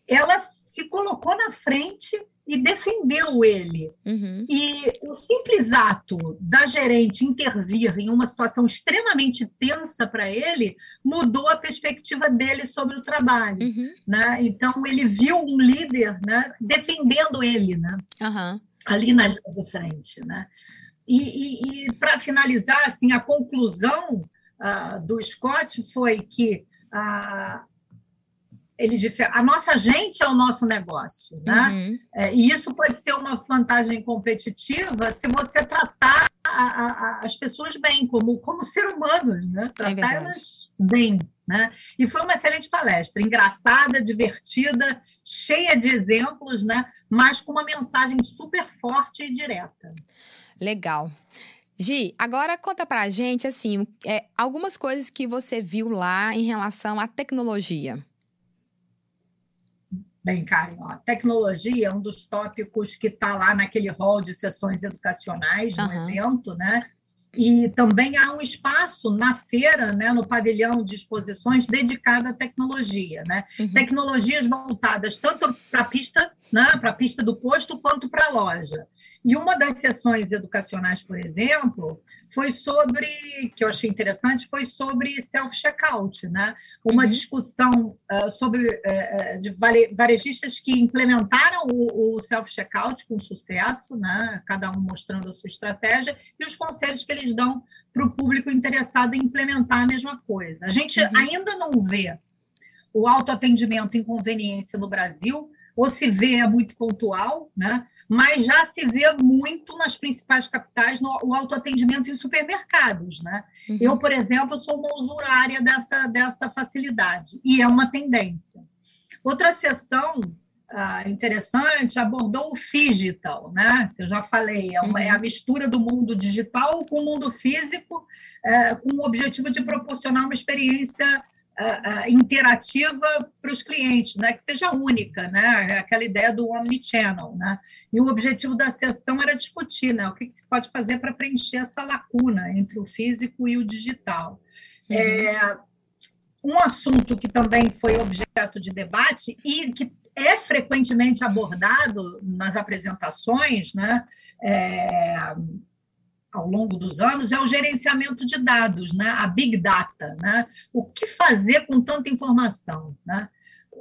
Ela se colocou na frente e defendeu ele. Uhum. E o simples ato da gerente intervir em uma situação extremamente tensa para ele mudou a perspectiva dele sobre o trabalho. Uhum. Né? Então, ele viu um líder né, defendendo ele. Né? Uhum ali na linha de frente. Né? E, e, e para finalizar, assim, a conclusão uh, do Scott foi que uh, ele disse: a nossa gente é o nosso negócio, né? Uhum. É, e isso pode ser uma vantagem competitiva se você tratar a, a, as pessoas bem, como, como ser humanos, né? É tratar é elas bem. Né? E foi uma excelente palestra, engraçada, divertida, cheia de exemplos, né? mas com uma mensagem super forte e direta. Legal. Gi, agora conta pra gente, assim, é, algumas coisas que você viu lá em relação à tecnologia. Bem, Karen, ó, tecnologia é um dos tópicos que está lá naquele hall de sessões educacionais no uhum. evento, né? E também há um espaço na feira, né, no pavilhão de exposições dedicado à tecnologia, né? Uhum. Tecnologias voltadas tanto para a pista, né, para a pista do posto, quanto para a loja. E uma das sessões educacionais, por exemplo, foi sobre, que eu achei interessante, foi sobre self-checkout, né? Uma uhum. discussão uh, sobre uh, de varejistas que implementaram o, o self-checkout com sucesso, né? Cada um mostrando a sua estratégia e os conselhos que eles dão para o público interessado em implementar a mesma coisa. A gente uhum. ainda não vê o autoatendimento em conveniência no Brasil, ou se vê é muito pontual, né? mas já se vê muito nas principais capitais no, o autoatendimento em supermercados. Né? Uhum. Eu, por exemplo, sou uma usuária dessa, dessa facilidade, e é uma tendência. Outra sessão ah, interessante abordou o digital, né? Eu já falei, é, uma, é, a uhum. mistura do mundo digital com o mundo físico, é, com o objetivo de proporcionar uma experiência uh, interativa para os clientes, né? que seja única, né? aquela ideia do omnichannel. Né? E o objetivo da sessão era discutir né? o que, que se pode fazer para preencher essa lacuna entre o físico e o digital. Uhum. É, um assunto que também foi objeto de debate e que é frequentemente abordado nas apresentações, né? É, ao longo dos anos é o gerenciamento de dados, né? a big data. Né? O que fazer com tanta informação? Né?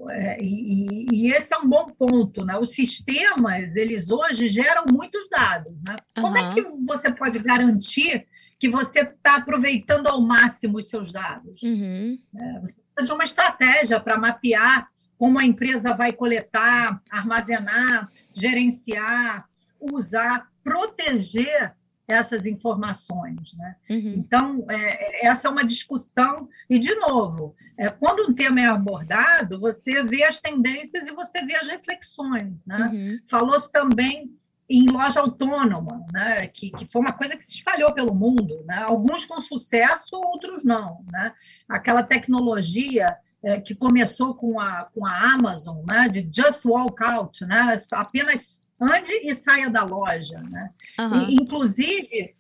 É, e, e, esse é um bom ponto. Né? Os sistemas, eles hoje geram muitos dados. Né? Como uhum. é que você pode garantir que você está aproveitando ao máximo os seus dados? Uhum. É, você precisa de uma estratégia para mapear como a empresa vai coletar, armazenar, gerenciar, usar, proteger essas informações. Né? Uhum. Então, é, essa é uma discussão, e, de novo, é, quando um tema é abordado, você vê as tendências e você vê as reflexões. Né? Uhum. Falou-se também em loja autônoma, né? que, que foi uma coisa que se espalhou pelo mundo, né? alguns com sucesso, outros não. Né? Aquela tecnologia é, que começou com a, com a Amazon, né? de just walk out, né? apenas ande e saia da loja. Né? Uhum. E, inclusive,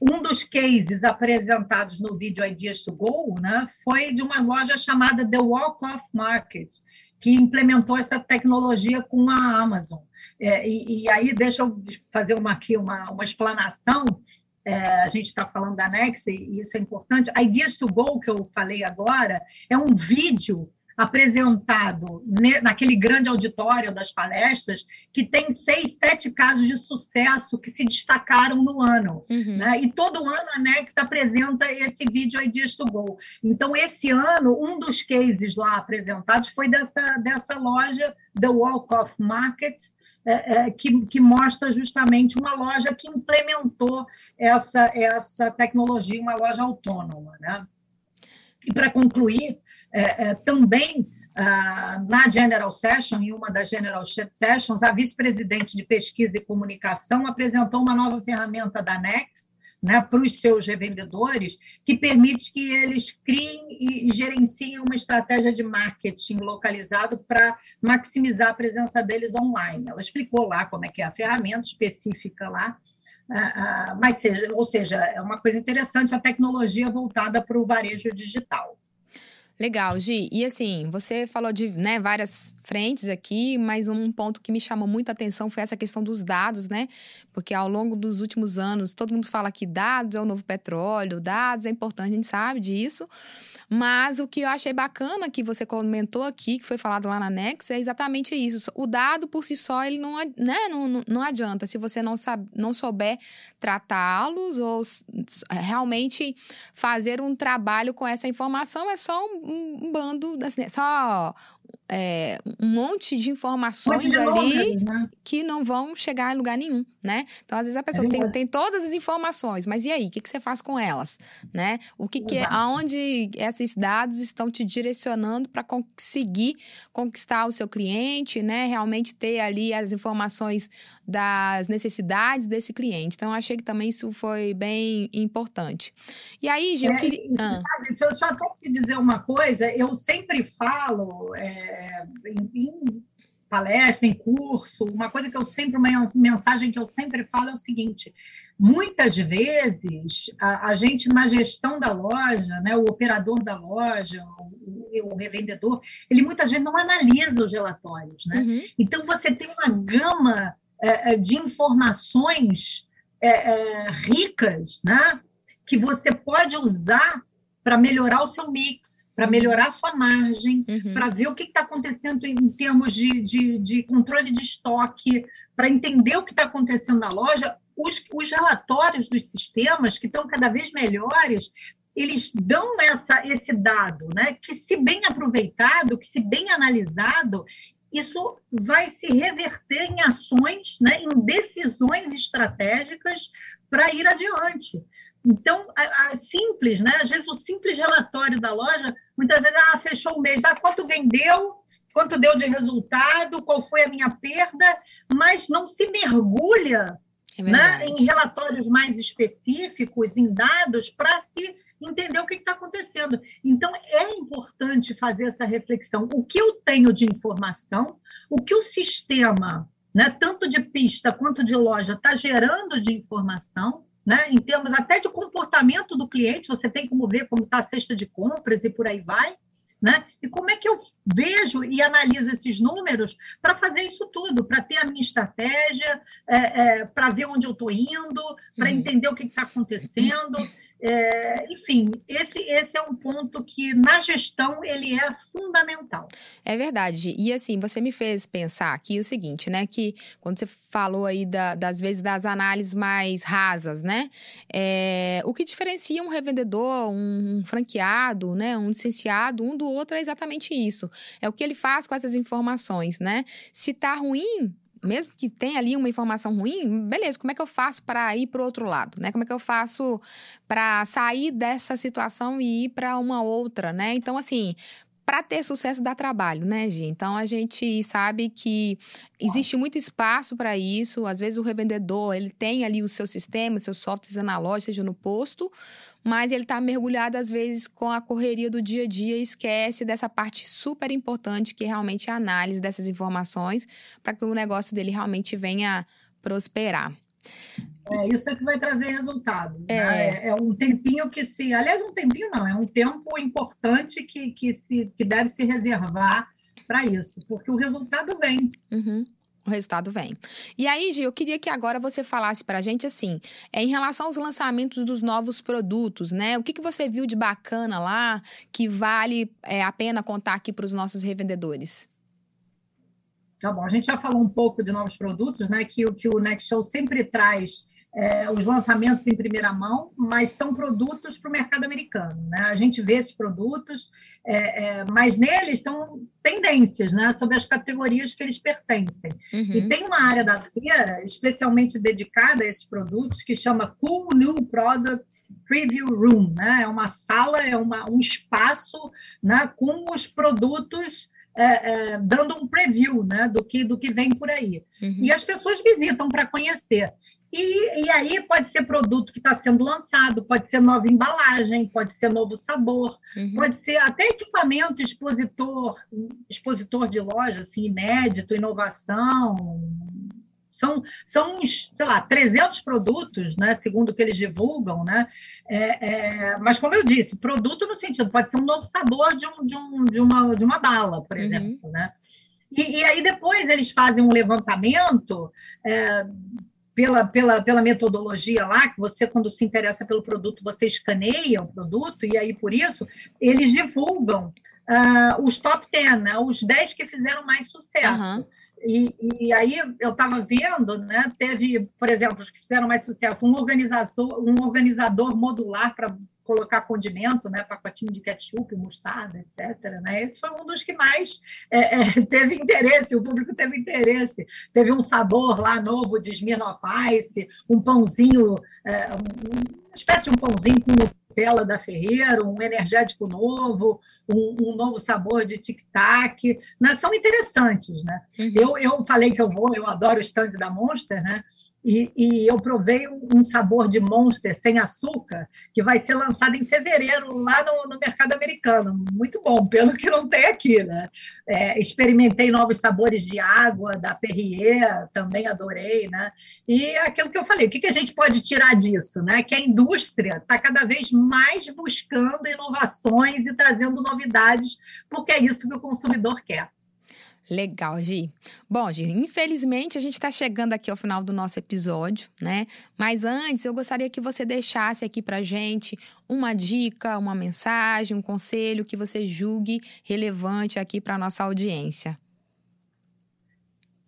um dos cases apresentados no vídeo Ideas to Go né, foi de uma loja chamada The Walk Off Market, que implementou essa tecnologia com a Amazon. É, e, e, aí, deixa eu fazer uma, aqui uma, uma explanação. É, a gente está falando da Nex, e isso é importante. Ideas to Go, que eu falei agora, é um vídeo apresentado naquele grande auditório das palestras, que tem seis, sete casos de sucesso que se destacaram no ano. Uhum. Né? E todo ano a Nex apresenta esse vídeo Ideas to Go. Então, esse ano, um dos cases lá apresentados foi dessa, dessa loja, The Walk of Market, é, é, que, que, mostra justamente uma loja que implementou essa, essa tecnologia, uma loja autônoma. Né? E para concluir, é, é, também ah, na General Session, em uma das General Sessions, a vice-presidente de pesquisa e comunicação apresentou uma nova ferramenta da Nex né, para os seus revendedores, que permite que eles criem e gerenciem uma estratégia de marketing localizado para maximizar a presença deles online. Ela explicou lá como é que é a ferramenta específica lá, ah, ah, mas seja, ou seja, é uma coisa interessante a tecnologia voltada para o varejo digital. Legal, Gi. E assim, você falou de né, várias frentes aqui, mas um ponto que me chamou muita atenção foi essa questão dos dados, né? Porque ao longo dos últimos anos, todo mundo fala que dados é o novo petróleo, dados é importante, a gente sabe disso. Mas o que eu achei bacana que você comentou aqui, que foi falado lá na Nex, é exatamente isso. O dado por si só, ele não, né, não, não adianta. Se você não, sabe, não souber tratá-los ou realmente fazer um trabalho com essa informação, é só um, um bando, assim, é só é, um monte de informações ali né? que não vão chegar em lugar nenhum, né? Então, às vezes a pessoa é tem, tem todas as informações, mas e aí? O que, que você faz com elas, né? O que, que é, aonde esses dados estão te direcionando para conseguir conquistar o seu cliente, né? Realmente ter ali as informações das necessidades desse cliente. Então, eu achei que também isso foi bem importante. E aí, Gil, é, eu queria... Ah. Sabe, eu só tenho que dizer uma coisa, eu sempre falo... É em, em palestra, em curso, uma coisa que eu sempre, uma mensagem que eu sempre falo é o seguinte: muitas vezes a, a gente na gestão da loja, né, o operador da loja, o, o, revendedor, ele muitas vezes não analisa os relatórios, né? Uhum. Então você tem uma gama é, é de informações é, é, ricas, né, que você pode usar para melhorar o seu mix para melhorar a sua margem, uhum. para ver o que está acontecendo em termos de, de, de controle de estoque, para entender o que está acontecendo na loja. Os, os relatórios dos sistemas, que estão cada vez melhores, eles dão essa, esse dado, né? que, se bem aproveitado, que, se bem analisado, isso vai se reverter em ações, né? em decisões estratégicas para ir adiante. Então, a, a, simples, né? Às vezes o simples relatório da loja, muitas vezes, ah, fechou o mês, ah, quanto vendeu, quanto deu de resultado, qual foi a minha perda, mas não se mergulha é né, em relatórios mais específicos, em dados, para se entender o que está acontecendo. Então, é importante fazer essa reflexão. O que eu tenho de informação, o que o sistema, né, tanto de pista quanto de loja, está gerando de informação, né? em termos até de comportamento do cliente, você tem como ver como está a cesta de compras e por aí vai. Né? E como é que eu vejo e analiso esses números para fazer isso tudo, para ter a minha estratégia, é, é, para ver onde eu estou indo, para uhum. entender o que está acontecendo. É, enfim, esse, esse é um ponto que na gestão ele é fundamental. É verdade. E assim, você me fez pensar aqui o seguinte, né? Que quando você falou aí da, das vezes das análises mais rasas, né? É, o que diferencia um revendedor, um, franqueado, né? Um licenciado, um do outro é exatamente isso. É o que ele faz com essas informações, né? Se tá ruim, mesmo que tenha ali uma informação ruim, beleza, como é que eu faço para ir para o outro lado, né? Como é que eu faço para sair dessa situação e ir para uma outra, né? Então, assim, para ter sucesso dá trabalho, né, Gi? Então a gente sabe que existe muito espaço para isso. Às vezes o revendedor ele tem ali o seu sistema, seus softwares na loja, seja no posto, mas ele está mergulhado às vezes com a correria do dia a dia e esquece dessa parte super importante que é realmente a análise dessas informações para que o negócio dele realmente venha prosperar. É, isso é que vai trazer resultado. Né? É. Né? é um tempinho que se. Aliás, um tempinho não, é um tempo importante que, que, se, que deve se reservar para isso, porque o resultado vem. Uhum o resultado vem. E aí, Gi, eu queria que agora você falasse para a gente assim, é, em relação aos lançamentos dos novos produtos, né? O que, que você viu de bacana lá que vale é, a pena contar aqui para os nossos revendedores? Tá bom, a gente já falou um pouco de novos produtos, né? Que que o Next Show sempre traz é, os lançamentos em primeira mão, mas são produtos para o mercado americano. Né? A gente vê esses produtos, é, é, mas neles estão tendências né, sobre as categorias que eles pertencem. Uhum. E tem uma área da feira especialmente dedicada a esses produtos que chama Cool New Products Preview Room. Né? É uma sala, é uma, um espaço né, com os produtos é, é, dando um preview né, do, que, do que vem por aí. Uhum. E as pessoas visitam para conhecer. E, e aí pode ser produto que está sendo lançado, pode ser nova embalagem, pode ser novo sabor, uhum. pode ser até equipamento expositor, expositor de loja, assim, inédito, inovação. São, são uns, sei lá, 300 produtos, né, segundo o que eles divulgam, né? É, é, mas, como eu disse, produto no sentido, pode ser um novo sabor de, um, de, um, de, uma, de uma bala, por uhum. exemplo, né? E, e, aí depois eles fazem um levantamento é, pela, pela, pela metodologia lá, que você, quando se interessa pelo produto, você escaneia o produto, e aí, por isso, eles divulgam uh, os top 10, né, os 10 que fizeram mais sucesso. Uhum. E, e aí eu estava vendo, né? Teve, por exemplo, os que fizeram mais sucesso, um organizador, um organizador modular para colocar condimento, né, pacotinho de ketchup, mostarda, etc. Né? Esse foi um dos que mais é, é, teve interesse, o público teve interesse. Teve um sabor lá novo de Smirnoff Ice, um pãozinho, é, um, uma espécie de um pãozinho com Nutella da Ferreira, um energético novo, um, um novo sabor de tic-tac. Né? São interessantes. Né? Uhum. Eu, eu falei que eu vou, eu adoro o stand da Monster, né? E, e, eu provei um sabor de Monster sem açúcar, que vai ser lançado em fevereiro lá no, no mercado americano. Muito bom, pelo que não tem aqui, né? É, experimentei novos sabores de água da Perrier, também adorei, né? E aquilo que eu falei, o que, que a gente pode tirar disso, né? Que a indústria está cada vez mais buscando inovações e trazendo novidades, porque é isso que o consumidor quer. Legal, Gi. Bom, Gi, infelizmente a gente está chegando aqui ao final do nosso episódio, né? Mas antes eu gostaria que você deixasse aqui para gente uma dica, uma mensagem, um conselho que você julgue relevante aqui para nossa audiência.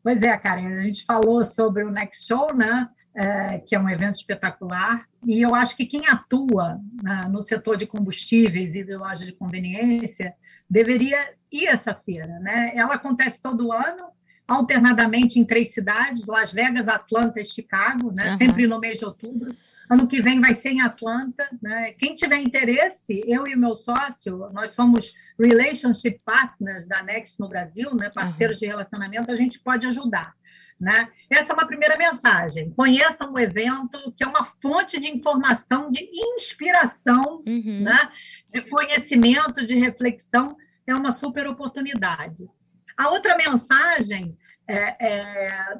Pois é, Karen, a gente falou sobre o Next Show, né? É, que é um evento espetacular, e eu acho que quem atua né, no setor de combustíveis e de loja de conveniência deveria ir essa feira. Né? Ela acontece todo ano, alternadamente em três cidades: Las Vegas, Atlanta e Chicago, né? Uhum. sempre no mês de outubro. Ano que vem vai ser em Atlanta. Né? Quem tiver interesse, eu e o meu sócio, nós somos relationship partners da Next no Brasil, né? parceiros uhum. de relacionamento, a gente pode ajudar. Né? Essa é uma primeira mensagem. Conheçam o evento, que é uma fonte de informação, de inspiração, uhum. né? de conhecimento, de reflexão é uma super oportunidade. A outra mensagem é, é,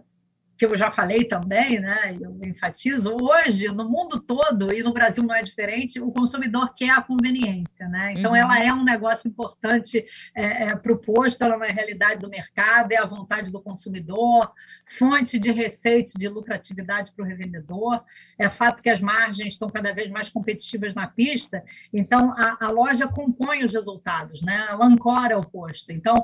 que eu já falei também, né, eu enfatizo, hoje, no mundo todo, e no Brasil não é diferente, o consumidor quer a conveniência. Né? Então, uhum. ela é um negócio importante é, é, para o posto, ela é uma realidade do mercado, é a vontade do consumidor, fonte de receita de lucratividade para o revendedor. É fato que as margens estão cada vez mais competitivas na pista, então a, a loja compõe os resultados, né? ela ancora o posto. Então,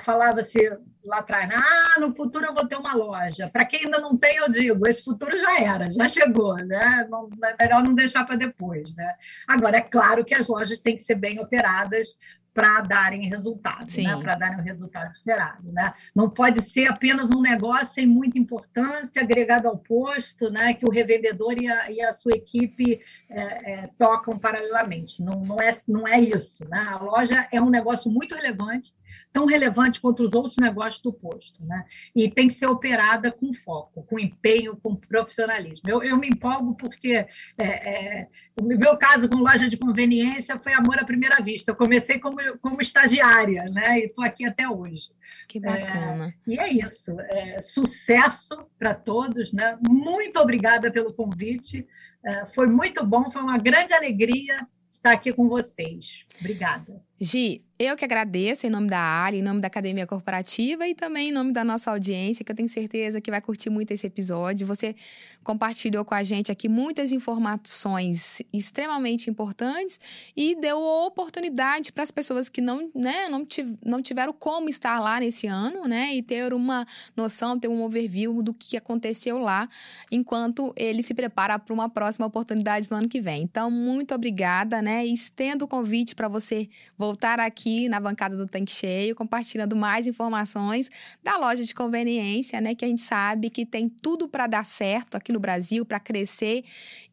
falava-se lá atrás, ah, no futuro eu vou ter uma loja. Para quem ainda não tem, eu digo, esse futuro já era, já chegou, né? Não, é melhor não deixar para depois, né? Agora, é claro que as lojas têm que ser bem operadas para darem resultado, né? para darem o resultado esperado. Né? Não pode ser apenas um negócio sem muita importância, agregado ao posto, né? que o revendedor e a, e a sua equipe é, é, tocam paralelamente. Não, não, é, não é isso. Né? A loja é um negócio muito relevante, tão relevante quanto os outros negócios do posto, né? E tem que ser operada com foco, com empenho, com profissionalismo. Eu, eu me empolgo porque é, é, o meu caso com loja de conveniência foi amor à primeira vista. Eu comecei como, como estagiária, né? E estou aqui até hoje. Que bacana. É, e é isso. É, sucesso para todos, né? Muito obrigada pelo convite. É, foi muito bom, foi uma grande alegria estar aqui com vocês. Obrigada. Gi, eu que agradeço em nome da área, em nome da Academia Corporativa e também em nome da nossa audiência, que eu tenho certeza que vai curtir muito esse episódio. Você compartilhou com a gente aqui muitas informações extremamente importantes e deu oportunidade para as pessoas que não, né, não, não tiveram como estar lá nesse ano, né, e ter uma noção, ter um overview do que aconteceu lá, enquanto ele se prepara para uma próxima oportunidade no ano que vem. Então, muito obrigada, né, e estendo o convite para você voltar aqui na bancada do Tanque Cheio, compartilhando mais informações da loja de conveniência, né, que a gente sabe que tem tudo para dar certo aqui no Brasil, para crescer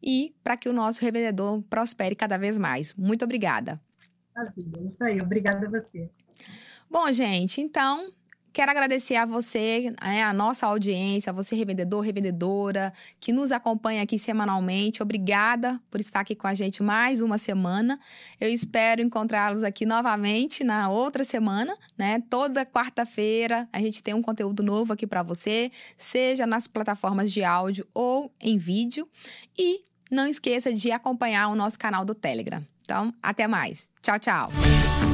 e para que o nosso revendedor prospere cada vez mais. Muito obrigada. Maravilha, isso aí. Obrigada a você. Bom, gente, então Quero agradecer a você, né, a nossa audiência, a você, revendedor, revendedora, que nos acompanha aqui semanalmente. Obrigada por estar aqui com a gente mais uma semana. Eu espero encontrá-los aqui novamente na outra semana, né? Toda quarta-feira a gente tem um conteúdo novo aqui para você, seja nas plataformas de áudio ou em vídeo. E não esqueça de acompanhar o nosso canal do Telegram. Então, até mais. Tchau, tchau.